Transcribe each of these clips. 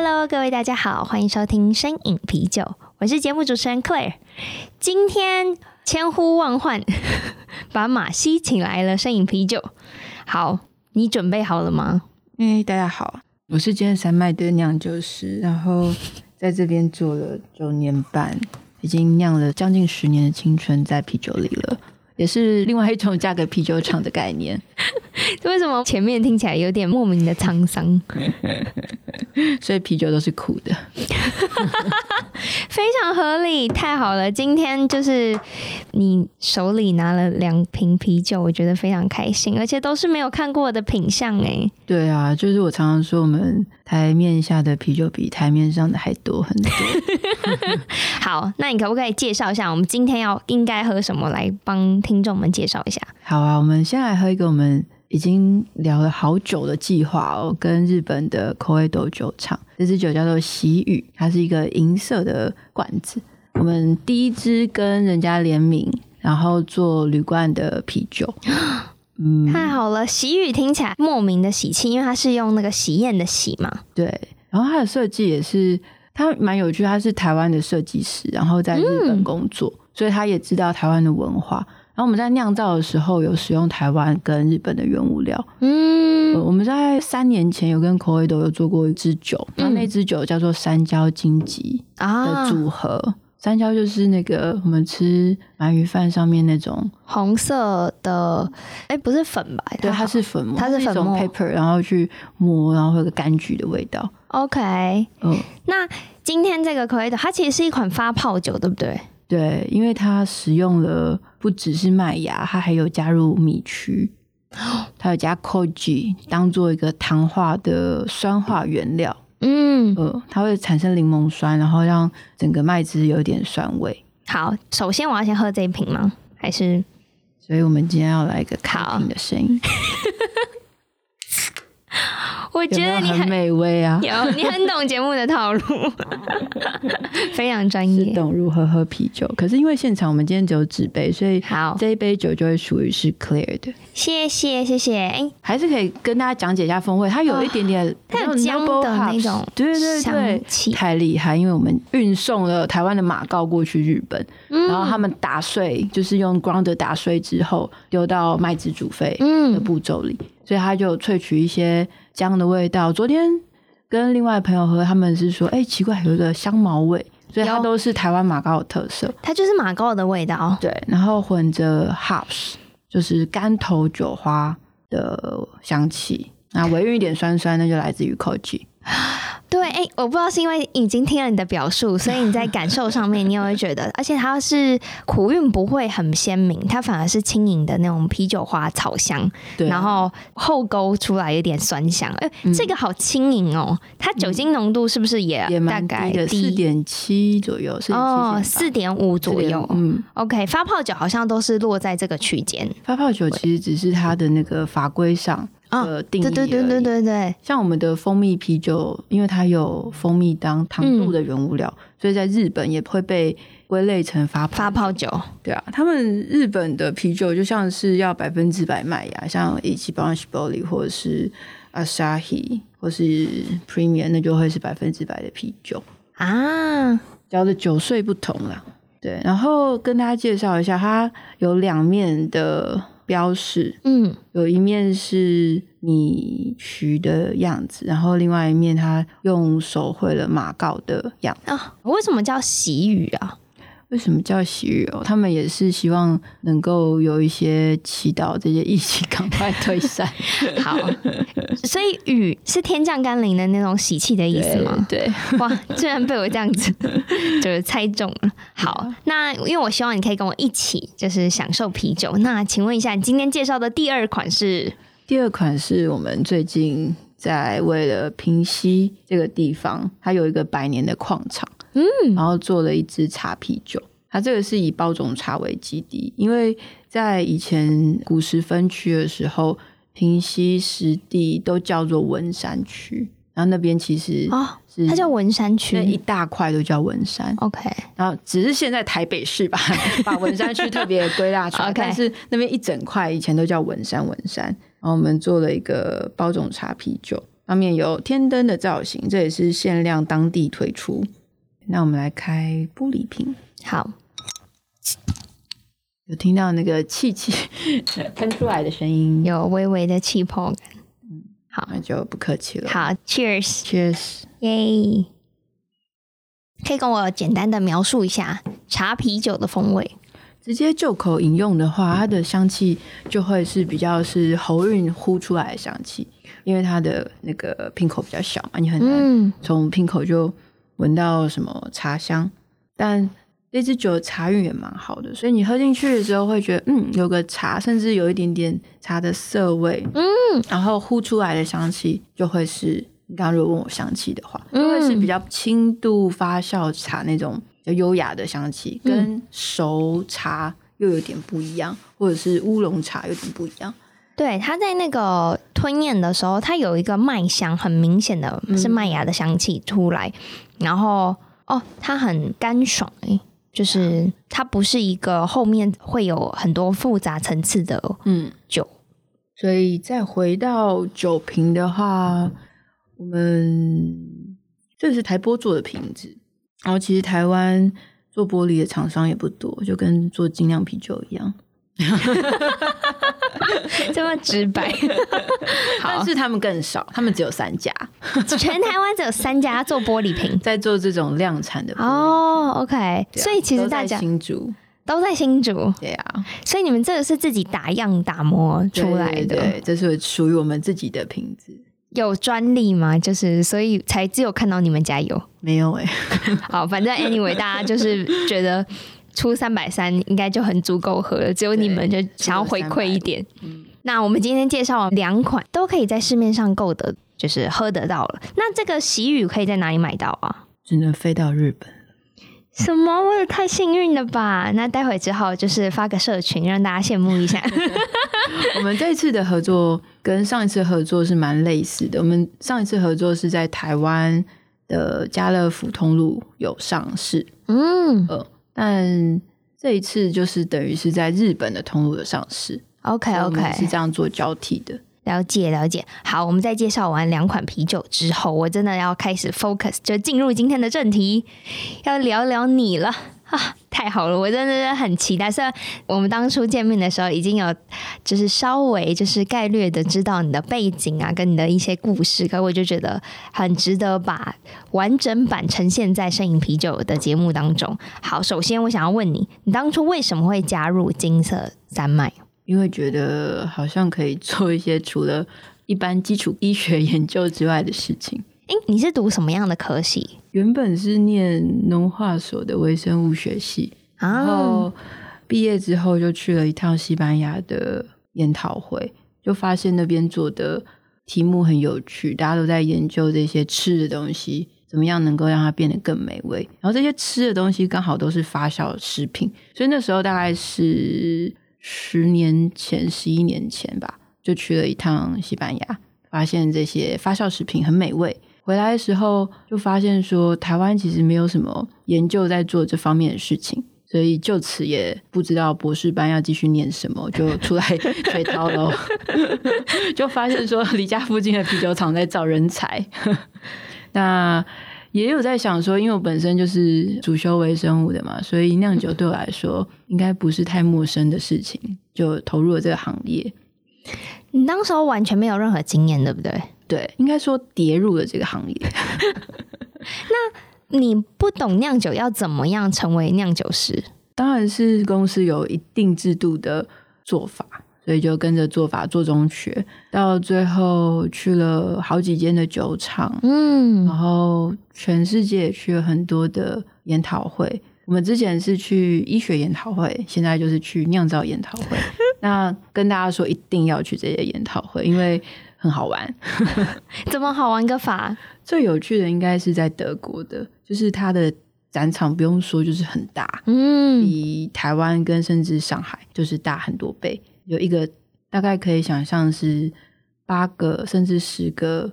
！Cheers！Hello，各位大家好，欢迎收听声饮啤酒，我是节目主持人 Claire。今天千呼万唤，把马西请来了声饮啤酒。好，你准备好了吗？哎，大家好，我是今天山脉的酿酒师，然后在这边做了九年半，已经酿了将近十年的青春在啤酒里了。也是另外一种嫁给啤酒厂的概念。为什么前面听起来有点莫名的沧桑？所以啤酒都是苦的，非常合理，太好了！今天就是你手里拿了两瓶啤酒，我觉得非常开心，而且都是没有看过的品相哎。对啊，就是我常常说，我们台面下的啤酒比台面上的还多很多。好，那你可不可以介绍一下，我们今天要应该喝什么来帮听众们介绍一下？好啊，我们先来喝一个我们已经聊了好久的计划哦，跟日本的 Koedo 酒厂，这支酒叫做喜雨，它是一个银色的罐子。我们第一支跟人家联名，然后做铝罐的啤酒。嗯，太好了，喜雨听起来莫名的喜气，因为它是用那个喜宴的喜嘛。对，然后它的设计也是。它蛮有趣，他是台湾的设计师，然后在日本工作，嗯、所以他也知道台湾的文化。然后我们在酿造的时候有使用台湾跟日本的原物料。嗯，我们在三年前有跟 Koido 有做过一支酒，那、嗯、那支酒叫做山椒金桔的组合。啊、山椒就是那个我们吃鳗鱼饭上面那种红色的，哎，不是粉吧？对，它是粉末，它是粉末是一种 pepper，然后去磨，然后会有个柑橘的味道。OK，嗯，那今天这个 Koedo 它其实是一款发泡酒，对不对？对，因为它使用了不只是麦芽，它还有加入米曲，它有加 Koji 当做一个糖化的酸化原料。嗯，呃，它会产生柠檬酸，然后让整个麦汁有点酸味。好，首先我要先喝这一瓶吗？还是？所以我们今天要来一个卡瓶的声音。我觉得你很，很美味啊！有，你很懂节目的套路，非常专业，懂如何喝啤酒。可是因为现场我们今天只有纸杯，所以好这一杯酒就会属于是 Claire 的。谢谢谢谢，哎、欸，还是可以跟大家讲解一下风味。它有一点点它有姜的那种，对对对，太厉害！因为我们运送了台湾的马告过去日本，嗯、然后他们打碎，就是用 grinder 打碎之后丢到麦子煮沸的步骤里，嗯、所以他就萃取一些。姜的味道，昨天跟另外朋友喝，他们是说，哎、欸，奇怪，有一个香茅味，所以它都是台湾马告的特色，它就是马告的味道，对，然后混着 hops，就是干头酒花的香气，那微醺一点酸酸，那就来自于 Koji。对，哎，我不知道是因为已经听了你的表述，所以你在感受上面，你也会觉得，而且它是苦韵不会很鲜明，它反而是轻盈的那种啤酒花草香，对然后后勾出来有点酸香，哎、嗯，这个好轻盈哦，它酒精浓度是不是也大概四点七左右？哦，四点五左右，嗯，OK，发泡酒好像都是落在这个区间，发泡酒其实只是它的那个法规上。呃，定义而已。对对对对对对，像我们的蜂蜜啤酒，因为它有蜂蜜当糖度的原物料，嗯、所以在日本也会被归类成发泡发泡酒。对啊，他们日本的啤酒就像是要百分之百麦芽，像一七八十玻璃或者是 Asahi 或是 Premium，那就会是百分之百的啤酒啊。叫的酒税不同啦。对，然后跟大家介绍一下，它有两面的。标示，嗯，有一面是你徐的样子，然后另外一面他用手绘了马告的样子啊。为什么叫喜雨啊？为什么叫喜浴哦？他们也是希望能够有一些祈祷，这些疫情赶快退散。好，所以雨是天降甘霖的那种喜气的意思吗？对，对哇，居然被我这样子就是猜中了。好，那因为我希望你可以跟我一起就是享受啤酒。那请问一下，你今天介绍的第二款是？第二款是我们最近在为了平溪这个地方，它有一个百年的矿场，嗯，然后做了一支茶啤酒。它这个是以包种茶为基地，因为在以前古时分区的时候，平溪湿地都叫做文山区，然后那边其实它叫文山区，那一大块都叫文山。OK，然后只是现在台北市吧 把文山区特别归纳出来 但是那边一整块以前都叫文山文山。然后我们做了一个包种茶啤酒，上面有天灯的造型，这也是限量当地推出。那我们来开玻璃瓶，好。有听到那个气气 喷出来的声音，有微微的气泡感。嗯，好，那就不客气了。好，Cheers，Cheers，耶！可以跟我简单的描述一下茶啤酒的风味。直接就口饮用的话，它的香气就会是比较是喉韵呼出来的香气，因为它的那个瓶口比较小嘛，你很难从瓶口就闻到什么茶香，嗯、但。这支酒的茶韵也蛮好的，所以你喝进去的时候会觉得，嗯，有个茶，甚至有一点点茶的涩味，嗯，然后呼出来的香气就会是，你刚刚如果问我香气的话，就会是比较轻度发酵茶那种比较优雅的香气，跟熟茶又有点不一样，或者是乌龙茶有点不一样。对，它在那个吞咽的时候，它有一个麦香，很明显的是麦芽的香气出来，然后哦，它很干爽诶。就是它不是一个后面会有很多复杂层次的嗯。酒，所以再回到酒瓶的话，我们这是台玻做的瓶子，然后其实台湾做玻璃的厂商也不多，就跟做精酿啤酒一样。这么直白，但是他们更少，他们只有三家，全台湾只有三家做玻璃瓶，在做这种量产的。哦，OK，、啊、所以其实大家新竹都在新竹，对啊，所以你们这个是自己打样打磨出来的，这是属于我们自己的瓶子，有专利吗？就是所以才只有看到你们家有，没有哎、欸，好，反正 anyway，大家就是觉得。出三百三应该就很足够喝了，只有你们就想要回馈一点。嗯那我们今天介绍两款都可以在市面上购得，就是喝得到了。那这个喜雨可以在哪里买到啊？只能飞到日本。什么？我也太幸运了吧！那待会之后就是发个社群，让大家羡慕一下。我们这次的合作跟上一次合作是蛮类似的。我们上一次合作是在台湾的家乐福通路有上市。嗯。呃但这一次就是等于是在日本的通路有上市，OK OK，是这样做交替的。了解了解。好，我们在介绍完两款啤酒之后，我真的要开始 focus，就进入今天的正题，要聊聊你了。啊，太好了！我真的是很期待。虽然我们当初见面的时候已经有，就是稍微就是概略的知道你的背景啊，跟你的一些故事，可我就觉得很值得把完整版呈现在声饮啤酒的节目当中。好，首先我想要问你，你当初为什么会加入金色三麦？因为觉得好像可以做一些除了一般基础医学研究之外的事情。诶，你是读什么样的科系？原本是念农化所的微生物学系，啊，然后毕业之后就去了一趟西班牙的研讨会，就发现那边做的题目很有趣，大家都在研究这些吃的东西怎么样能够让它变得更美味，然后这些吃的东西刚好都是发酵食品，所以那时候大概是十年前、十一年前吧，就去了一趟西班牙，发现这些发酵食品很美味。回来的时候就发现说，台湾其实没有什么研究在做这方面的事情，所以就此也不知道博士班要继续念什么，就出来水淘喽。就发现说，离家附近的啤酒厂在找人才。那也有在想说，因为我本身就是主修微生物的嘛，所以酿酒对我来说应该不是太陌生的事情，就投入了这个行业。你当时候完全没有任何经验，对不对？对，应该说跌入了这个行业。那你不懂酿酒，要怎么样成为酿酒师？当然是公司有一定制度的做法，所以就跟着做法做中学，到最后去了好几间的酒厂，嗯，然后全世界也去了很多的研讨会。我们之前是去医学研讨会，现在就是去酿造研讨会。那跟大家说，一定要去这些研讨会，因为。很好玩。怎么好玩个法？最有趣的应该是在德国的，就是它的展场不用说，就是很大，嗯，比台湾跟甚至上海就是大很多倍，有一个大概可以想象是八个甚至十个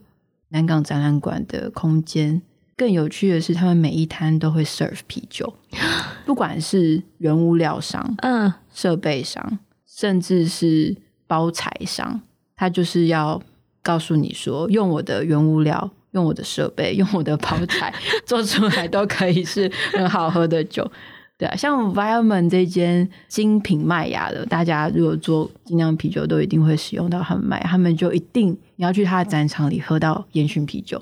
南港展览馆的空间。更有趣的是，他们每一摊都会 serve 啤酒，不管是原物料商、嗯，设备商，甚至是包材商，他就是要告诉你说，用我的原物料、用我的设备、用我的包材 做出来都可以是很好喝的酒。对啊，像 Wildman 这间精品麦芽的，大家如果做精酿啤酒，都一定会使用到他们麦芽，他们就一定你要去他的展场里喝到烟熏啤酒，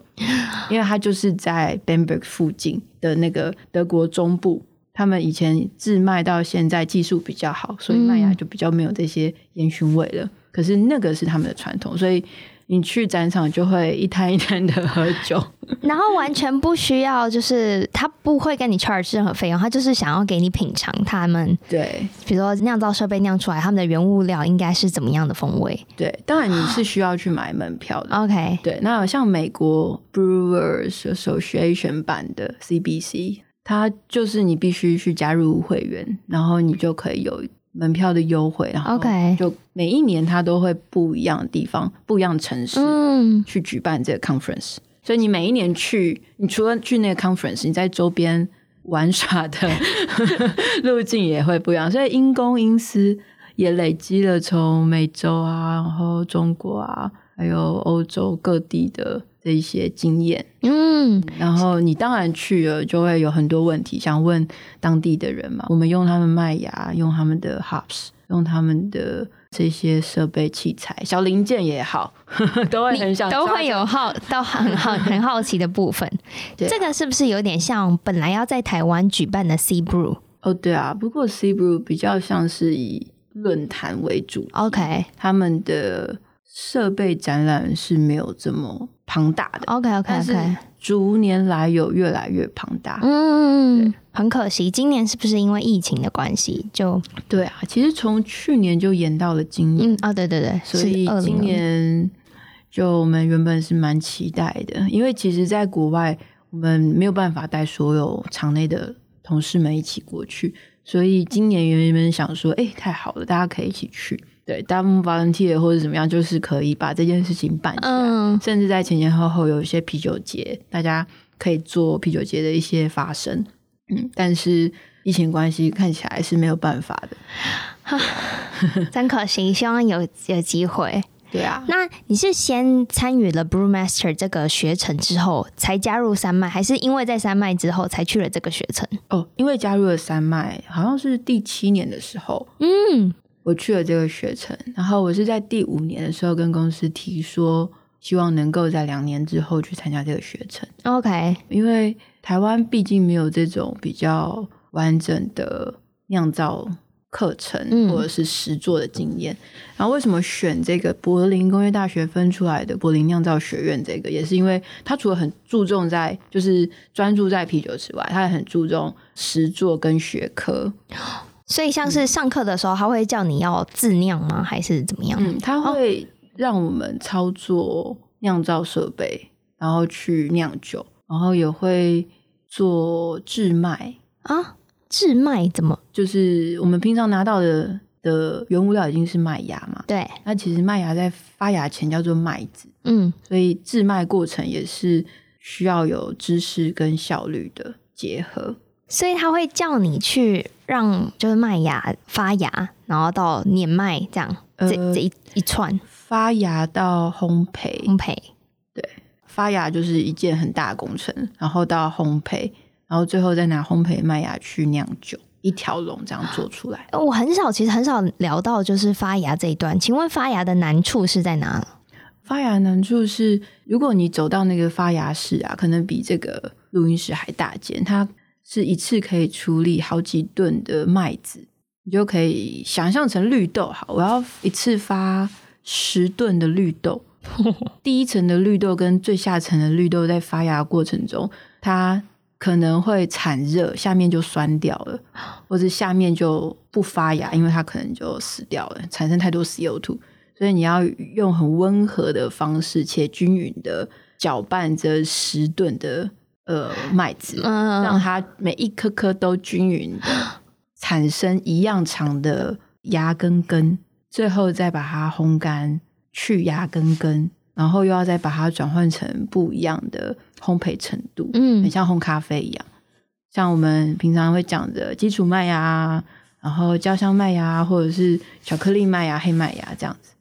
因为他就是在 Bamberg 附近的那个德国中部，他们以前自卖到现在技术比较好，所以麦芽就比较没有这些烟熏味了。嗯、可是那个是他们的传统，所以。你去展场就会一摊一摊的喝酒，然后完全不需要，就是他不会跟你 charge 任何费用，他就是想要给你品尝他们对，比如说酿造设备酿出来他们的原物料应该是怎么样的风味。对，当然你是需要去买门票的。OK，对，那像美国 Brewers Association 版的 CBC，它就是你必须去加入会员，然后你就可以有。门票的优惠，然后就每一年它都会不一样的地方、不一样的城市去举办这个 conference，所以你每一年去，你除了去那个 conference，你在周边玩耍的路径也会不一样。所以因公因私也累积了从美洲啊，然后中国啊，还有欧洲各地的。的一些经验，嗯，然后你当然去了，就会有很多问题想问当地的人嘛。我们用他们麦芽，用他们的 hops，用他们的这些设备器材、小零件也好，呵 呵都会很想，都会有好到很好很好奇的部分。这个是不是有点像本来要在台湾举办的 C Brew？哦，对啊，不过 C Brew 比较像是以论坛为主，OK，他们的。设备展览是没有这么庞大的，OK OK OK，逐年来有越来越庞大，嗯，很可惜，今年是不是因为疫情的关系就？对啊，其实从去年就延到了今年，嗯啊，对对对，所以今年就我们原本是蛮期待的，因为其实在国外我们没有办法带所有场内的同事们一起过去，所以今年原本想说，哎，太好了，大家可以一起去。对，当 volunteer 或者怎么样，就是可以把这件事情办起来。嗯，甚至在前前后后有一些啤酒节，大家可以做啤酒节的一些发生。嗯，但是疫情关系看起来是没有办法的，真可惜。希望有有机会。对啊，那你是先参与了 Brewmaster 这个学程之后才加入山脉，还是因为在山脉之后才去了这个学程？哦，因为加入了山脉，好像是第七年的时候。嗯。我去了这个学程，然后我是在第五年的时候跟公司提说，希望能够在两年之后去参加这个学程。OK，因为台湾毕竟没有这种比较完整的酿造课程或者是实作的经验。嗯、然后为什么选这个柏林工业大学分出来的柏林酿造学院？这个也是因为它除了很注重在就是专注在啤酒之外，它也很注重实作跟学科。所以，像是上课的时候，他会叫你要自酿吗？还是怎么样？嗯，他会让我们操作酿造设备，然后去酿酒，然后也会做制麦啊。制麦怎么？就是我们平常拿到的的原物料已经是麦芽嘛。对。那其实麦芽在发芽前叫做麦子。嗯。所以制麦过程也是需要有知识跟效率的结合。所以他会叫你去让就是麦芽发芽，然后到碾麦这样，呃、这这一一串发芽到烘焙，烘焙对，发芽就是一件很大的工程，然后到烘焙，然后最后再拿烘焙麦芽去酿酒，一条龙这样做出来。我很少，其实很少聊到就是发芽这一段。请问发芽的难处是在哪？发芽的难处是，如果你走到那个发芽室啊，可能比这个录音室还大间，它。是一次可以处理好几吨的麦子，你就可以想象成绿豆。好，我要一次发十吨的绿豆。第一层的绿豆跟最下层的绿豆在发芽过程中，它可能会产热，下面就酸掉了，或者下面就不发芽，因为它可能就死掉了，产生太多 CO2。所以你要用很温和的方式且均匀的搅拌着十吨的呃麦子，嗯，让它每一颗颗都均匀的产生一样长的芽跟根，最后再把它烘干去芽跟根，然后又要再把它转换成不一样的烘焙程度，嗯，很像烘咖啡一样，像我们平常会讲的基础麦芽，然后焦香麦芽，或者是巧克力麦芽、黑麦芽这样子。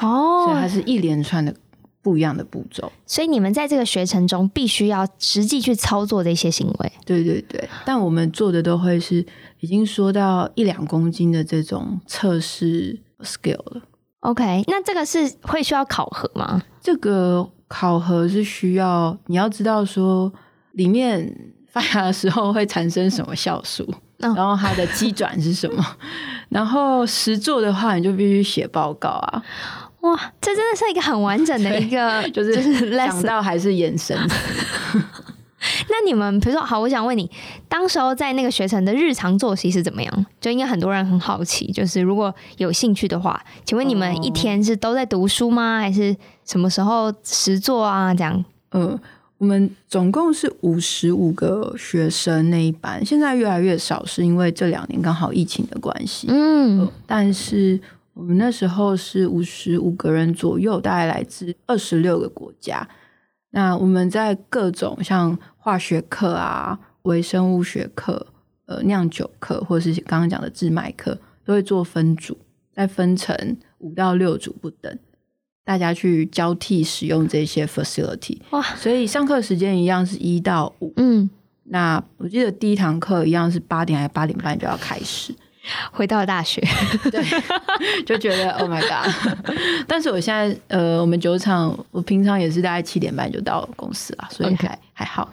哦，所以它是一连串的不一样的步骤。所以你们在这个学程中必须要实际去操作这些行为。对对对，但我们做的都会是已经说到一两公斤的这种测试 scale 了。OK，那这个是会需要考核吗？这个考核是需要你要知道说里面发芽的时候会产生什么酵素，嗯、然后它的机转是什么。然后实做的话，你就必须写报告啊！哇，这真的是一个很完整的一个，就是就是想到还是眼神。那你们比如说，好，我想问你，当时候在那个学程的日常作息是怎么样？就应该很多人很好奇，就是如果有兴趣的话，请问你们一天是都在读书吗？还是什么时候实作啊？这样？嗯。我们总共是五十五个学生那一班，现在越来越少，是因为这两年刚好疫情的关系。嗯、呃，但是我们那时候是五十五个人左右，大概来自二十六个国家。那我们在各种像化学课啊、微生物学课、呃酿酒课，或者是刚刚讲的制麦课，都会做分组，再分成五到六组不等。大家去交替使用这些 facility，哇！所以上课时间一样是一到五。嗯，那我记得第一堂课一样是八点还是八点半就要开始。回到了大学，对，就觉得 Oh my God！但是我现在呃，我们酒厂我平常也是大概七点半就到公司了，所以还.还好。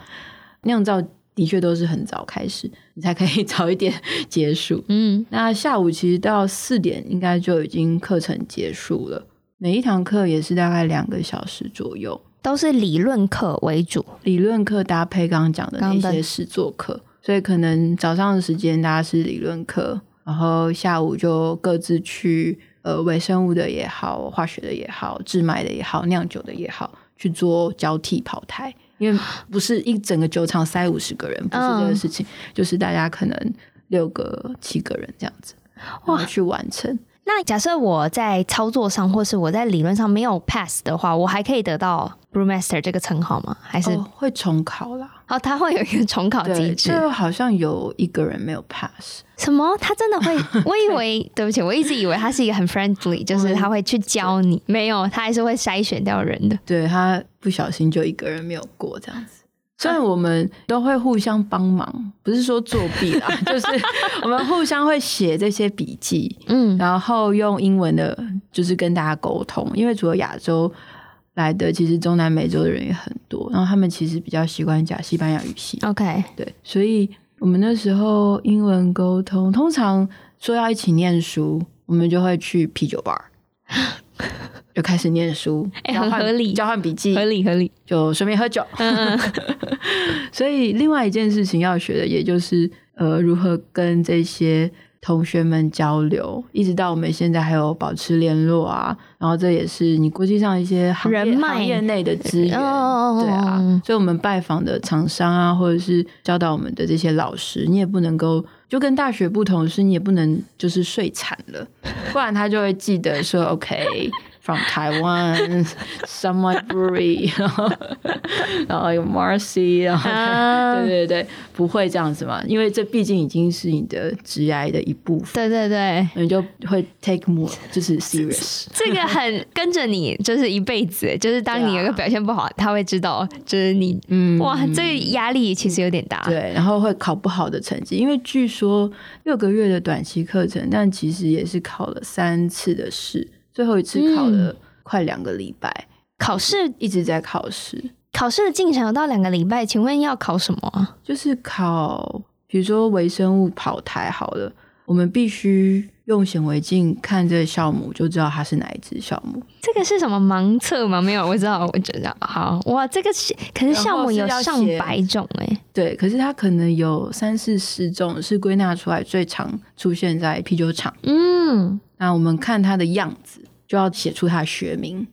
酿造的确都是很早开始，你才可以早一点结束。嗯，那下午其实到四点应该就已经课程结束了。每一堂课也是大概两个小时左右，都是理论课为主，理论课搭配刚刚讲的那些实作课，所以可能早上的时间大家是理论课，然后下午就各自去呃微生物的也好，化学的也好，制麦的也好，酿酒的也好，去做交替跑台，因为不是一整个酒厂塞五十个人，不是这个事情，嗯、就是大家可能六个七个人这样子，哇，去完成。那假设我在操作上，或是我在理论上没有 pass 的话，我还可以得到 Brewmaster 这个称号吗？还是、哦、会重考啦？哦，他会有一个重考机制。就好像有一个人没有 pass。什么？他真的会？我以为，对不起，我一直以为他是一个很 friendly，就是他会去教你。没有，他还是会筛选掉人的。对，他不小心就一个人没有过这样子。虽然我们都会互相帮忙，不是说作弊啦，就是我们互相会写这些笔记，嗯，然后用英文的，就是跟大家沟通。因为除了亚洲来的，其实中南美洲的人也很多，然后他们其实比较习惯讲西班牙语系。OK，对，所以我们那时候英文沟通，通常说要一起念书，我们就会去啤酒 bar。就开始念书，哎、欸，很合理，交换笔记，合理合理，就顺便喝酒。嗯嗯 所以，另外一件事情要学的，也就是呃，如何跟这些同学们交流，一直到我们现在还有保持联络啊。然后，这也是你国际上一些行业行业内的资源，哦、对啊。所以，我们拜访的厂商啊，或者是教导我们的这些老师，你也不能够。就跟大学不同是，你也不能就是睡惨了，不然他就会记得说 OK。From Taiwan, Sunlight Brewery，然后然后有 Marcy，然后、uh, 对对对，不会这样子嘛？因为这毕竟已经是你的职业的一部分。对对对，你就会 take more，就是 serious。这个很跟着你，就是一辈子。就是当你有一个表现不好，啊、他会知道，就是你，嗯，哇，这个压力其实有点大。对，然后会考不好的成绩，因为据说六个月的短期课程，但其实也是考了三次的试。最后一次考了快两个礼拜，嗯、考试一直在考试，考试的进程有到两个礼拜，请问要考什么啊？就是考，比如说微生物跑台好了，我们必须用显微镜看这个酵母，就知道它是哪一只酵母。这个是什么盲测吗？没有，我知道，我知道。好哇，这个是可是酵母有上百种哎，对，可是它可能有三四十种是归纳出来最常出现在啤酒厂。嗯，那我们看它的样子。就要写出它的学名。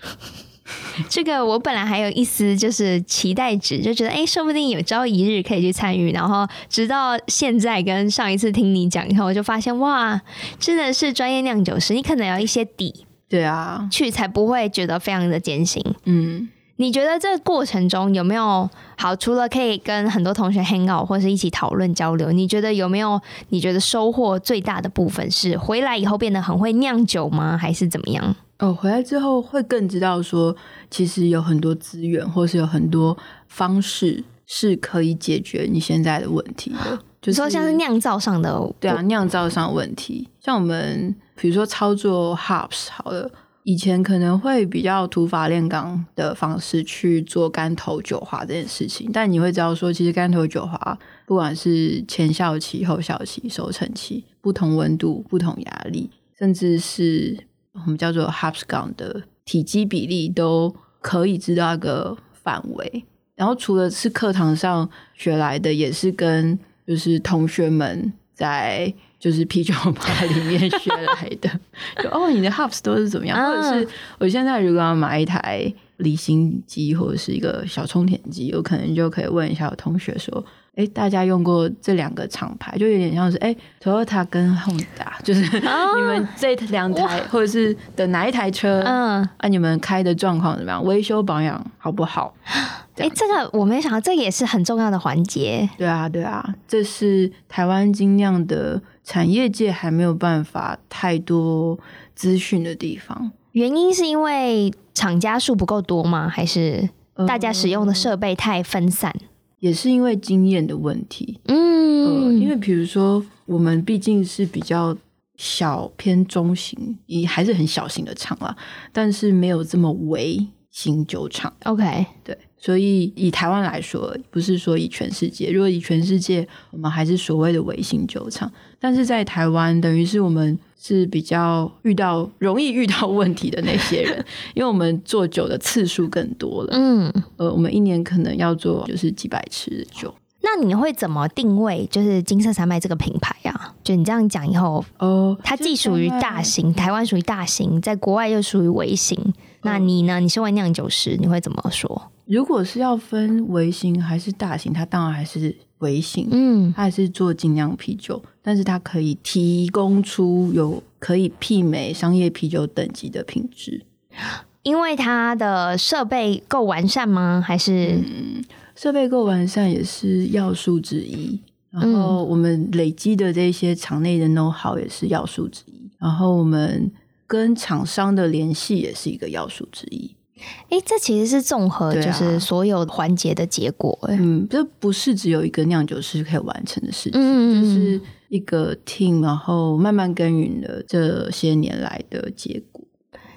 这个我本来还有一丝就是期待值，就觉得哎，说不定有朝一日可以去参与。然后直到现在跟上一次听你讲以后，我就发现哇，真的是专业酿酒师，你可能要一些底，对啊，去才不会觉得非常的艰辛。嗯，你觉得这个过程中有没有好？除了可以跟很多同学 hang out 或是一起讨论交流，你觉得有没有？你觉得收获最大的部分是回来以后变得很会酿酒吗？还是怎么样？哦，回来之后会更知道说，其实有很多资源，或是有很多方式是可以解决你现在的问题的。就是说像是酿造上的，对啊，酿造上的问题，像我们比如说操作 hops 好了，以前可能会比较土法炼钢的方式去做干头酒花这件事情，但你会知道说，其实干头酒花不管是前效期、后效期、收成期，不同温度、不同压力，甚至是。我们叫做 hapscon 的体积比例都可以知道一个范围，然后除了是课堂上学来的，也是跟就是同学们在就是啤酒吧 里面学来的。就哦，你的 hops 都是怎么样？或者是我现在如果要买一台离心机或者是一个小充填机，有可能就可以问一下我同学说。哎，大家用过这两个厂牌，就有点像是哎，Toyota 跟 Honda，就是你们这两台或者是的哪一台车，嗯，啊，你们开的状况怎么样？维修保养好不好？哎，这个我没想到，这个也是很重要的环节。对啊，对啊，这是台湾精酿的产业界还没有办法太多资讯的地方。原因是因为厂家数不够多吗？还是大家使用的设备太分散？嗯也是因为经验的问题，嗯，呃、因为比如说我们毕竟是比较小偏中型，也还是很小型的厂啦，但是没有这么微型酒厂。OK，对，所以以台湾来说，不是说以全世界，如果以全世界，我们还是所谓的微型酒厂，但是在台湾，等于是我们。是比较遇到容易遇到问题的那些人，因为我们做酒的次数更多了。嗯，呃，我们一年可能要做就是几百次的酒。那你会怎么定位就是金色山脉这个品牌啊？就你这样讲以后，哦，它既属于大型，台湾属于大型，在国外又属于微型。那你呢？你身为酿酒师，你会怎么说？如果是要分微型还是大型，它当然还是微型。嗯，它还是做精酿啤酒，但是它可以提供出有可以媲美商业啤酒等级的品质。因为它的设备够完善吗？还是嗯，设备够完善也是要素之一。然后我们累积的这些厂内的 know how 也是要素之一。然后我们跟厂商的联系也是一个要素之一。哎，这其实是综合，就是所有环节的结果。哎、啊，嗯，这不是只有一个酿酒师可以完成的事情，嗯，就是一个 team，然后慢慢耕耘的这些年来的结果。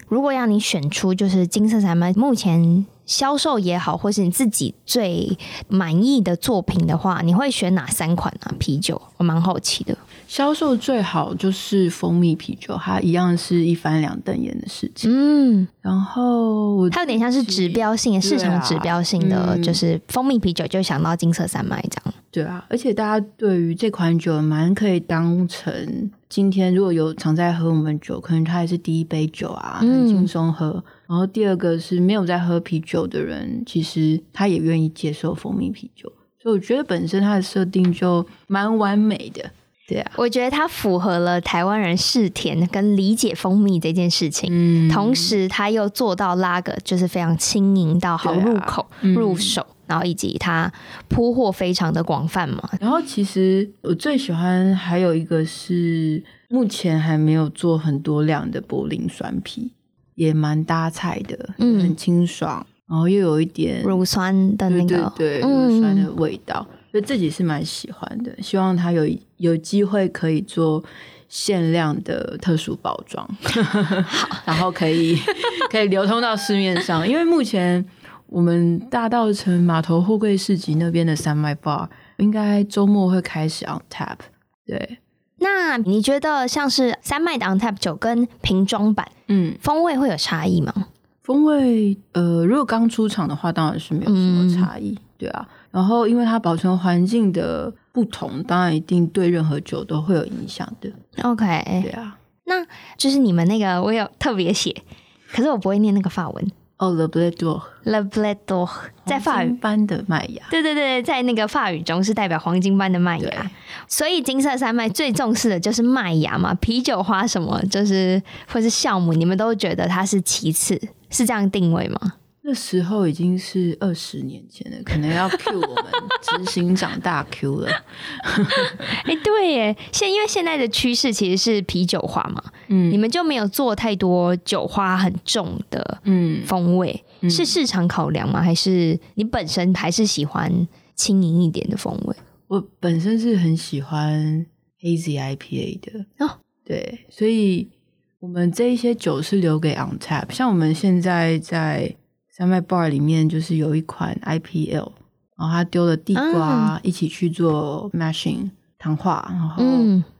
如果要你选出，就是金色山脉目前销售也好，或是你自己最满意的作品的话，你会选哪三款啊？啤酒，我蛮好奇的。销售最好就是蜂蜜啤酒，它一样是一翻两瞪眼的事情。嗯，然后它有点像是指标性的、市场指标性的，就是蜂蜜啤酒就想到金色山脉这样。对啊，而且大家对于这款酒蛮可以当成今天如果有常在喝我们酒，可能他还是第一杯酒啊，很轻松喝。嗯、然后第二个是没有在喝啤酒的人，其实他也愿意接受蜂蜜啤酒，所以我觉得本身它的设定就蛮完美的。对啊，我觉得它符合了台湾人嗜甜跟理解蜂蜜这件事情，嗯，同时它又做到拉格就是非常轻盈到好入口、啊。嗯、入手，然后以及它铺货非常的广泛嘛。然后其实我最喜欢还有一个是目前还没有做很多量的柏林酸啤，也蛮搭菜的，嗯，很清爽，然后又有一点乳酸的那个对，乳酸的味道。嗯所以自己是蛮喜欢的，希望它有有机会可以做限量的特殊包装，然后可以可以流通到市面上。因为目前我们大稻城码头货柜市集那边的三麦 bar 应该周末会开始 on tap。对，那你觉得像是三麦的 on tap 酒跟瓶装版，嗯，风味会有差异吗？风味，呃，如果刚出厂的话，当然是没有什么差异，嗯、对啊。然后，因为它保存环境的不同，当然一定对任何酒都会有影响的。OK，对啊。那就是你们那个，我有特别写，可是我不会念那个法文。哦，Le Bleu d'Or，Le Bleu d'Or，在法语般的麦芽。对对对，在那个法语中是代表黄金般的麦芽。所以金色山脉最重视的就是麦芽嘛，啤酒花什么就是或是酵母，你们都觉得它是其次，是这样定位吗？那时候已经是二十年前了，可能要 Q 我们 执行长大 Q 了。哎、欸，对耶，现因为现在的趋势其实是啤酒花嘛，嗯，你们就没有做太多酒花很重的嗯风味，嗯、是市场考量吗？还是你本身还是喜欢轻盈一点的风味？我本身是很喜欢 Hazy IPA 的哦，对，所以我们这一些酒是留给 On Tap，像我们现在在。山脉 bar 里面就是有一款 IPL，然后他丢了地瓜一起去做 mashing 糖化，然后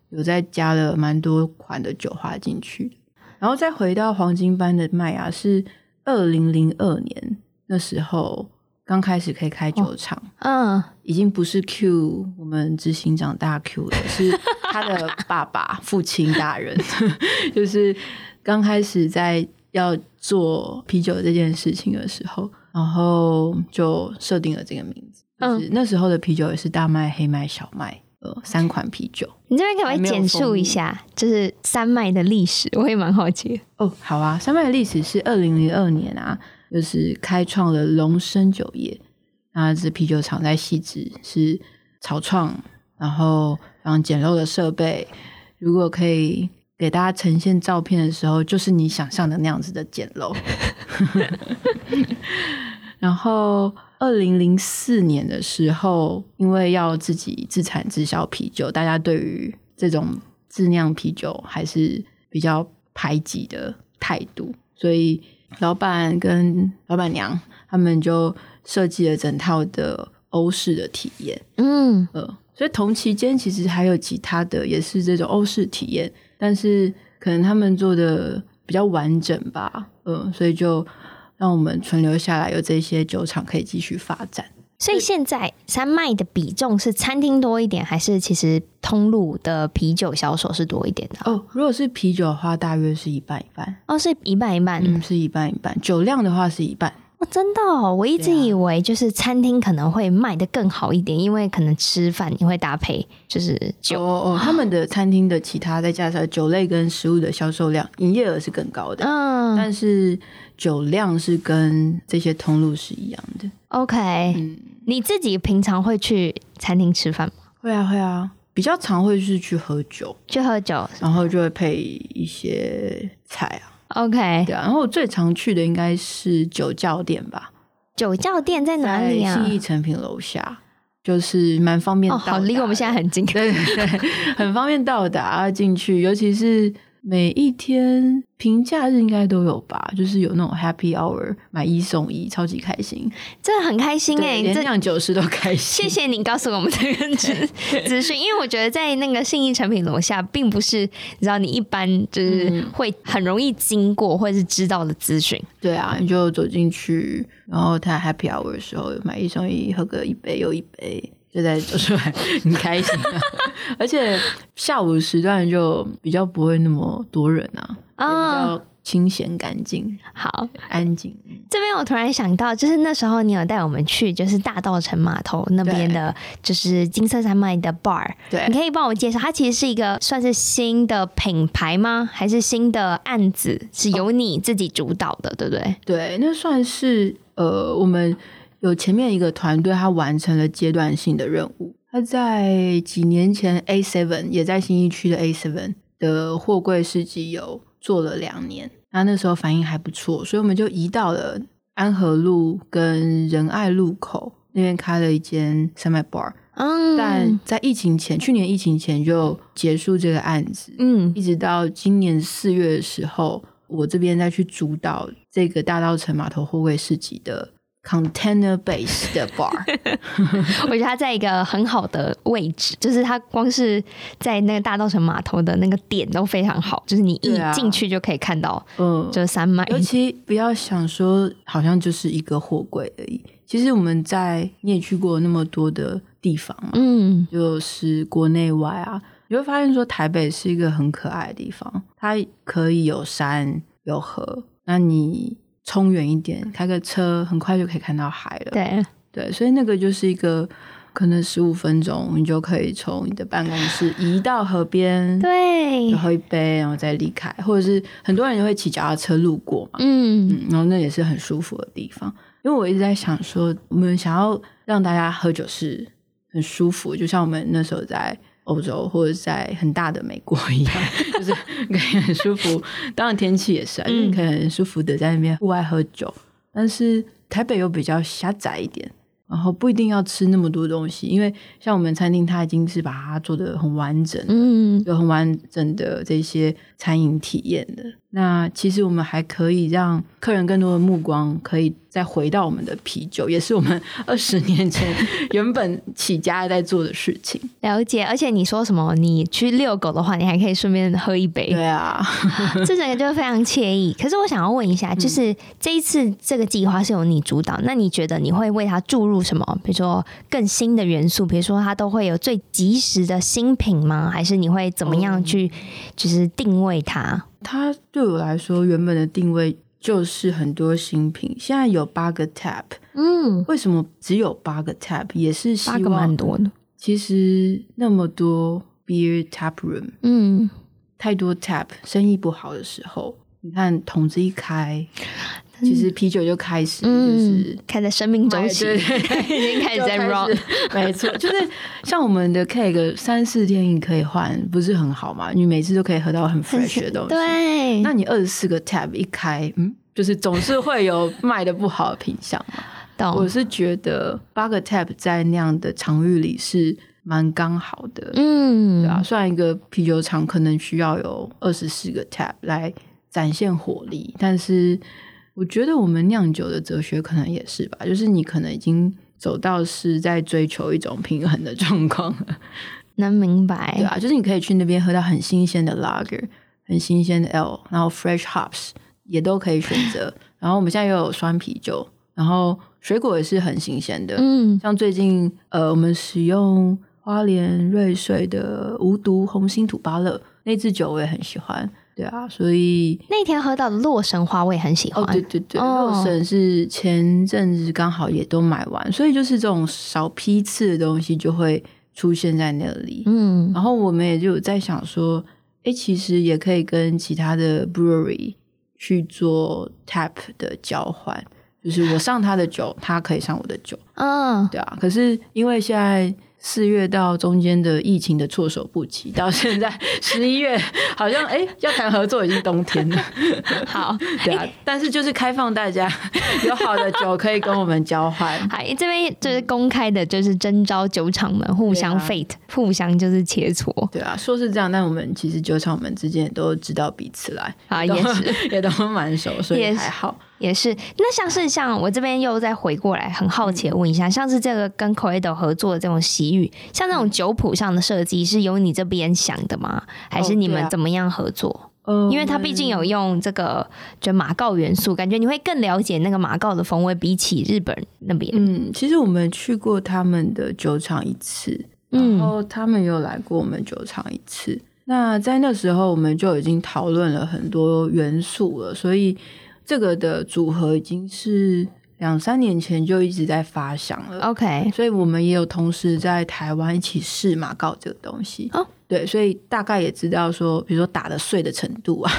有再加了蛮多款的酒花进去，然后再回到黄金般的麦芽是二零零二年那时候刚开始可以开酒厂，嗯，已经不是 Q 我们执行长大 Q 了，是他的爸爸 父亲大人，就是刚开始在。要做啤酒这件事情的时候，然后就设定了这个名字。嗯，就是那时候的啤酒也是大麦、黑麦、小麦，呃，三款啤酒。你这边可不可以简述一下，就是山脉的历史？我也蛮好奇。哦，好啊，山脉的历史是二零零二年啊，就是开创了龙生酒业，那这啤酒厂在汐止是草创，然后然后简陋的设备，如果可以。给大家呈现照片的时候，就是你想象的那样子的简陋。然后，二零零四年的时候，因为要自己自产自销啤酒，大家对于这种自酿啤酒还是比较排挤的态度，所以老板跟老板娘他们就设计了整套的欧式的体验。嗯，呃，所以同期间其实还有其他的，也是这种欧式体验。但是可能他们做的比较完整吧，嗯，所以就让我们存留下来，有这些酒厂可以继续发展。所以现在山脉的比重是餐厅多一点，还是其实通路的啤酒销售是多一点的？哦，如果是啤酒的话，大约是一半一半。哦，是一半一半，嗯，是一半一半。酒量的话是一半。哦，真的哦，我一直以为就是餐厅可能会卖的更好一点，啊、因为可能吃饭你会搭配就是酒哦哦，他们的餐厅的其他再加上酒类跟食物的销售量，营业额是更高的，嗯，但是酒量是跟这些通路是一样的。OK，嗯，你自己平常会去餐厅吃饭吗？会啊会啊，比较常会是去喝酒，去喝酒，然后就会配一些菜啊。OK，对啊，然后我最常去的应该是酒窖店吧。酒窖店在哪里啊？信义成品楼下，就是蛮方便到达。哦，好，离我们现在很近。对对对，很方便到达进去，尤其是。每一天平假日应该都有吧，就是有那种 Happy Hour 买一送一，超级开心，真的很开心哎、欸！连酿酒师都开心。谢谢你告诉我们这个资 资讯，因为我觉得在那个信义成品楼下，并不是你知道你一般就是会很容易经过或者是知道的资讯。对啊，你就走进去，然后他 Happy Hour 的时候买一送一，喝个一杯又一杯。就在走出来，很开心啊！而且下午时段就比较不会那么多人啊，比较清闲干净，好安静。这边我突然想到，就是那时候你有带我们去，就是大道城码头那边的，就是金色山脉的 bar。对，你可以帮我介绍，它其实是一个算是新的品牌吗？还是新的案子？是由你自己主导的，哦、对不对？对，那算是呃我们。有前面一个团队，他完成了阶段性的任务。他在几年前，A Seven 也在新一区的 A Seven 的货柜市集有做了两年，那那时候反应还不错，所以我们就移到了安和路跟仁爱路口那边开了一间山脉 bar。嗯，但在疫情前，去年疫情前就结束这个案子。嗯，一直到今年四月的时候，我这边再去主导这个大道城码头货柜市集的。Container base 的 bar，我觉得它在一个很好的位置，就是它光是在那个大稻城码头的那个点都非常好，就是你一进去就可以看到，嗯，就是山脉。尤其不要想说，好像就是一个货柜而已。其实我们在你也去过那么多的地方嘛，嗯，就是国内外啊，你会发现说台北是一个很可爱的地方，它可以有山有河，那你冲远一点，开个车很快就可以看到海了。对对，所以那个就是一个。可能十五分钟，你就可以从你的办公室移到河边，对，喝一杯，然后再离开。或者是很多人就会骑脚踏车路过嘛，嗯，嗯，然后那也是很舒服的地方。因为我一直在想说，我们想要让大家喝酒是很舒服，就像我们那时候在欧洲或者在很大的美国 一样，就是可以很舒服。当然天气也是可以很舒服的在那边户外喝酒。但是台北又比较狭窄一点。然后不一定要吃那么多东西，因为像我们餐厅，它已经是把它做得很完整，嗯，有很完整的这些餐饮体验的。那其实我们还可以让客人更多的目光可以再回到我们的啤酒，也是我们 二十年前 原本起家在做的事情。了解，而且你说什么？你去遛狗的话，你还可以顺便喝一杯。对啊，这整个就非常惬意。可是我想要问一下，就是这一次这个计划是由你主导，那你觉得你会为它注入什么？比如说更新的元素，比如说它都会有最及时的新品吗？还是你会怎么样去就是定位它？它对我来说，原本的定位就是很多新品。现在有八个 tap，嗯，为什么只有八个 tap？也是希望八个蛮多的。其实那么多 beer tap room，嗯，太多 tap，生意不好的时候，你看桶子一开。其实啤酒就开始就是开在生命周期，已经 开始在 run，没错，就是像我们的 cake 三四天你可以换，不是很好嘛？你每次都可以喝到很 fresh 的东西。对，那你二十四个 tab 一开，嗯，就是总是会有 卖的不好的品相嘛。我是觉得八个 tab 在那样的场域里是蛮刚好的，嗯，对啊，虽然一个啤酒厂可能需要有二十四个 tap 来展现火力，但是。我觉得我们酿酒的哲学可能也是吧，就是你可能已经走到是在追求一种平衡的状况了。能明白，对啊，就是你可以去那边喝到很新鲜的 Lager，很新鲜的 Ale，然后 Fresh Hops 也都可以选择。然后我们现在又有酸啤酒，然后水果也是很新鲜的。嗯，像最近呃，我们使用花莲瑞穗的无毒红心土巴乐那支酒，我也很喜欢。对啊，所以那天喝到的洛神花我也很喜欢。哦，对对对，洛神是前阵子刚好也都买完，所以就是这种少批次的东西就会出现在那里。嗯，然后我们也就有在想说，哎，其实也可以跟其他的 brewery 去做 tap 的交换，就是我上他的酒，他可以上我的酒。嗯，对啊，可是因为现在。四月到中间的疫情的措手不及，到现在 十一月好像哎、欸、要谈合作已经冬天了。好，对啊，但是就是开放大家有好的酒可以跟我们交换。好，这边就是公开的，就是征招酒厂们互相啊、互相就是切磋。对啊，说是这样，但我们其实酒厂们之间也都知道彼此来，啊也是也都蛮熟，所以还好。也是，那像是像我这边又再回过来，很好奇问一下，嗯、像是这个跟 Corrado 合作的这种洗浴，像那种酒谱上的设计是由你这边想的吗？还是你们怎么样合作？哦啊、因为它毕竟有用这个就马告元素，感觉你会更了解那个马告的风味，比起日本那边。嗯，其实我们去过他们的酒厂一次，然后他们有来过我们酒厂一次。嗯、那在那时候，我们就已经讨论了很多元素了，所以。这个的组合已经是两三年前就一直在发想了，OK，所以我们也有同时在台湾一起试马告这个东西，哦，对，所以大概也知道说，比如说打的碎的程度啊，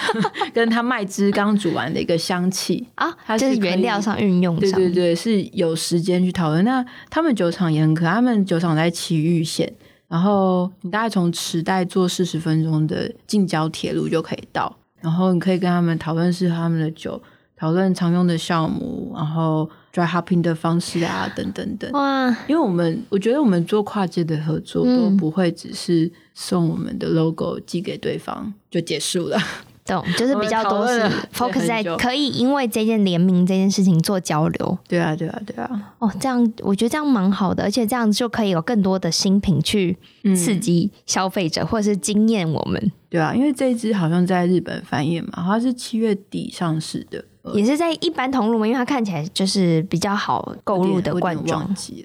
跟它麦汁刚煮完的一个香气啊，它是是原料上运用上，对对对，是有时间去讨论。那他们酒厂也很可爱，他们酒厂在奇玉县，然后你大概从池袋坐四十分钟的近郊铁路就可以到。然后你可以跟他们讨论是他们的酒，讨论常用的酵母，然后 dry hopping 的方式啊，等等等。哇！因为我们我觉得我们做跨界的合作都不会只是送我们的 logo 寄给对方就结束了。懂，就是比较多是 focus 在可以因为这件联名这件事情做交流。对啊，对啊，对啊。哦，这样我觉得这样蛮好的，而且这样就可以有更多的新品去刺激消费者，嗯、或者是惊艳我们。对啊，因为这一支好像在日本翻译嘛，它是七月底上市的。也是在一般同路嘛，因为它看起来就是比较好购入的罐装。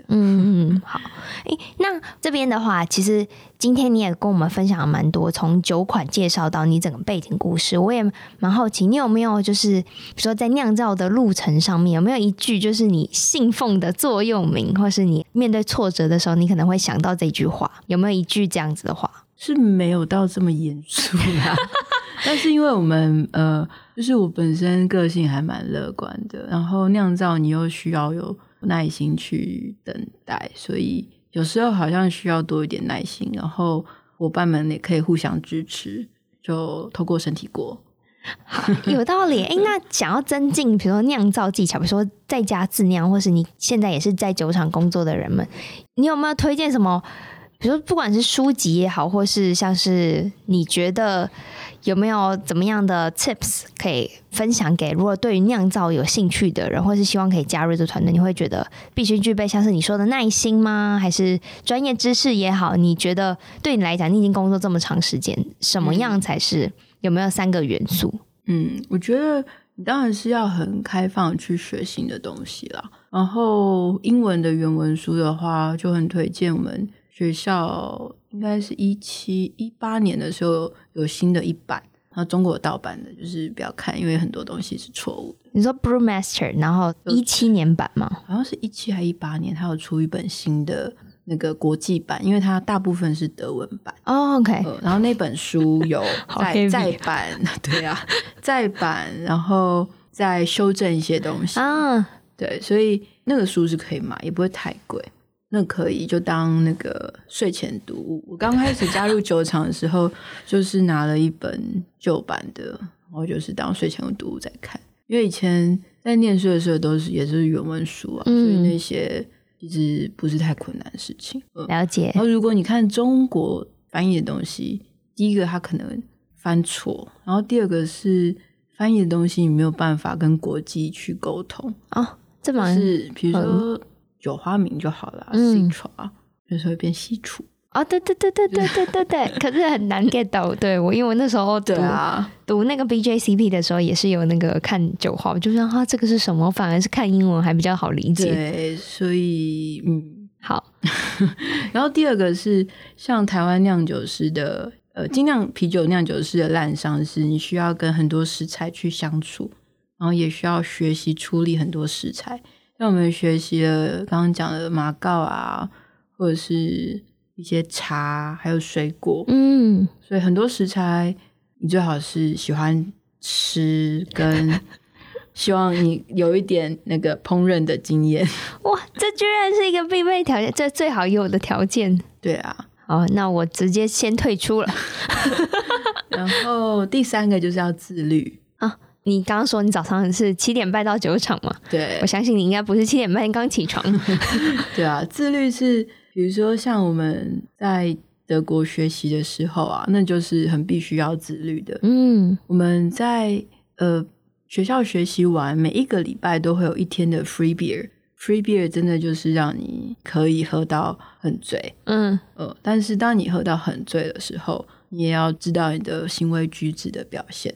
嗯嗯，好。哎、欸，那这边的话，其实今天你也跟我们分享了蛮多，从酒款介绍到你整个背景故事，我也蛮好奇，你有没有就是，比如说在酿造的路程上面，有没有一句就是你信奉的座右铭，或是你面对挫折的时候，你可能会想到这句话？有没有一句这样子的话？是没有到这么严肃啦。但是因为我们呃，就是我本身个性还蛮乐观的，然后酿造你又需要有耐心去等待，所以有时候好像需要多一点耐心，然后伙伴们也可以互相支持，就透过身体过。有道理。哎，那想要增进，比如说酿造技巧，比如说在家自酿，或是你现在也是在酒厂工作的人们，你有没有推荐什么？比如说，不管是书籍也好，或是像是你觉得。有没有怎么样的 tips 可以分享给如果对于酿造有兴趣的人，或是希望可以加入这团队？你会觉得必须具备像是你说的耐心吗？还是专业知识也好？你觉得对你来讲，你已经工作这么长时间，什么样才是有没有三个元素？嗯，我觉得你当然是要很开放去学新的东西啦。然后英文的原文书的话，就很推荐我们学校。应该是一七一八年的时候有新的一版，然后中国盗版的，就是不要看，因为很多东西是错误的。你说 Brewmaster，然后一七年版吗？好像是一七还一八年，它有出一本新的那个国际版，因为它大部分是德文版。哦，OK。然后那本书有 再再版，对啊，再版，然后再修正一些东西啊。对，所以那个书是可以买，也不会太贵。那可以就当那个睡前读物。我刚开始加入酒厂的时候，就是拿了一本旧版的，然后就是当睡前读物在看。因为以前在念书的时候都是也是原文书啊，嗯、所以那些其实不是太困难的事情。了解。然后如果你看中国翻译的东西，第一个它可能翻错，然后第二个是翻译的东西你没有办法跟国际去沟通哦，这么是比如说。嗯酒花名就好了，Citra 就是会变西楚啊，对对对对对对对对，可是很难 get 到，对我，因为我那时候读、啊、读那个 BJCP 的时候，也是有那个看酒花，我就说啊，这个是什么？反而是看英文还比较好理解。对，所以嗯，好。然后第二个是像台湾酿酒师的呃精酿啤酒酿酒师的烂伤，是你需要跟很多食材去相处，然后也需要学习处理很多食材。那我们学习了刚刚讲的马告啊，或者是一些茶，还有水果，嗯，所以很多食材你最好是喜欢吃，跟希望你有一点那个烹饪的经验。哇，这居然是一个必备条件，这最好有的条件。对啊，好，那我直接先退出了。然后第三个就是要自律。你刚刚说你早上是七点半到酒厂嘛？对，我相信你应该不是七点半刚起床。对啊，自律是，比如说像我们在德国学习的时候啊，那就是很必须要自律的。嗯，我们在呃学校学习完，每一个礼拜都会有一天的 free beer。free beer 真的就是让你可以喝到很醉。嗯，呃，但是当你喝到很醉的时候，你也要知道你的行为举止的表现。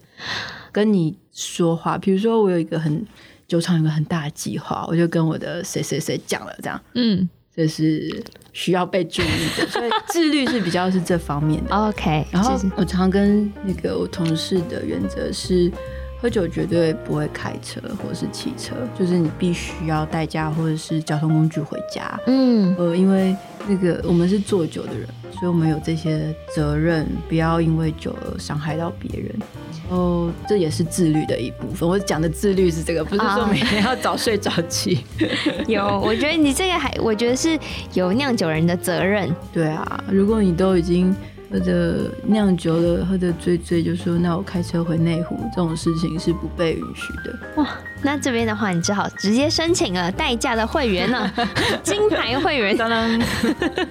跟你说话，比如说我有一个很酒厂有个很大的计划，我就跟我的谁谁谁讲了，这样，嗯，这是需要被注意的，所以自律是比较是这方面的。OK，然后我常跟那个我同事的原则是。喝酒绝对不会开车或者是骑车，就是你必须要代驾或者是交通工具回家。嗯，呃，因为那个我们是做酒的人，所以我们有这些责任，不要因为酒而伤害到别人。哦，这也是自律的一部分。我讲的自律是这个，不是说每天要早睡早起。有，我觉得你这个还，我觉得是有酿酒人的责任。对啊，如果你都已经。喝的酿酒的喝的醉醉，就说那我开车回内湖，这种事情是不被允许的。哇，那这边的话，你只好直接申请了代驾的会员了，金牌会员。当当，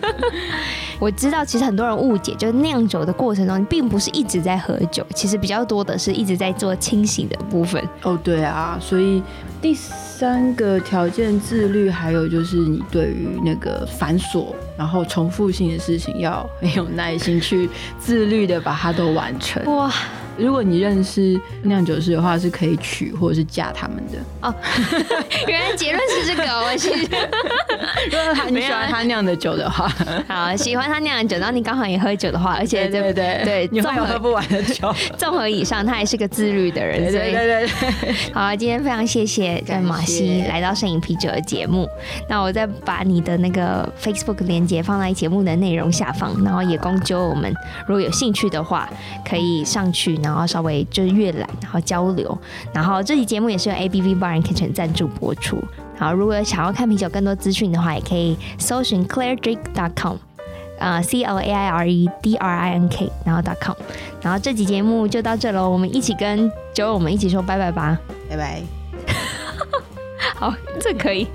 我知道，其实很多人误解，就是酿酒的过程中，你并不是一直在喝酒，其实比较多的是一直在做清醒的部分。哦，对啊，所以第。三个条件自律，还有就是你对于那个繁琐然后重复性的事情要很有耐心去自律的把它都完成。哇！如果你认识酿酒师的话，是可以娶或者是嫁他们的哦。原来结论是这个，我是。如果他你喜欢他酿的酒的话，好，喜欢他酿的酒，然后你刚好也喝酒的话，而且对对对，对你会有喝不完的酒。综合以上，他也是个自律的人。对对对对。好，今天非常谢谢在马西来到摄影啤酒的节目。那我再把你的那个 Facebook 连接放在节目的内容下方，然后也供就我们如果有兴趣的话，可以上去。然后稍微就是阅览，然后交流。然后这期节目也是由 ABV Bar and Kitchen 赞助播出。然后如果想要看啤酒更多资讯的话，也可以搜寻 clairedrink.com，呃，C L A I R E D R I N K，然后 .com。然后这期节目就到这喽，我们一起跟酒友们一起说拜拜吧，拜拜。好，这可以。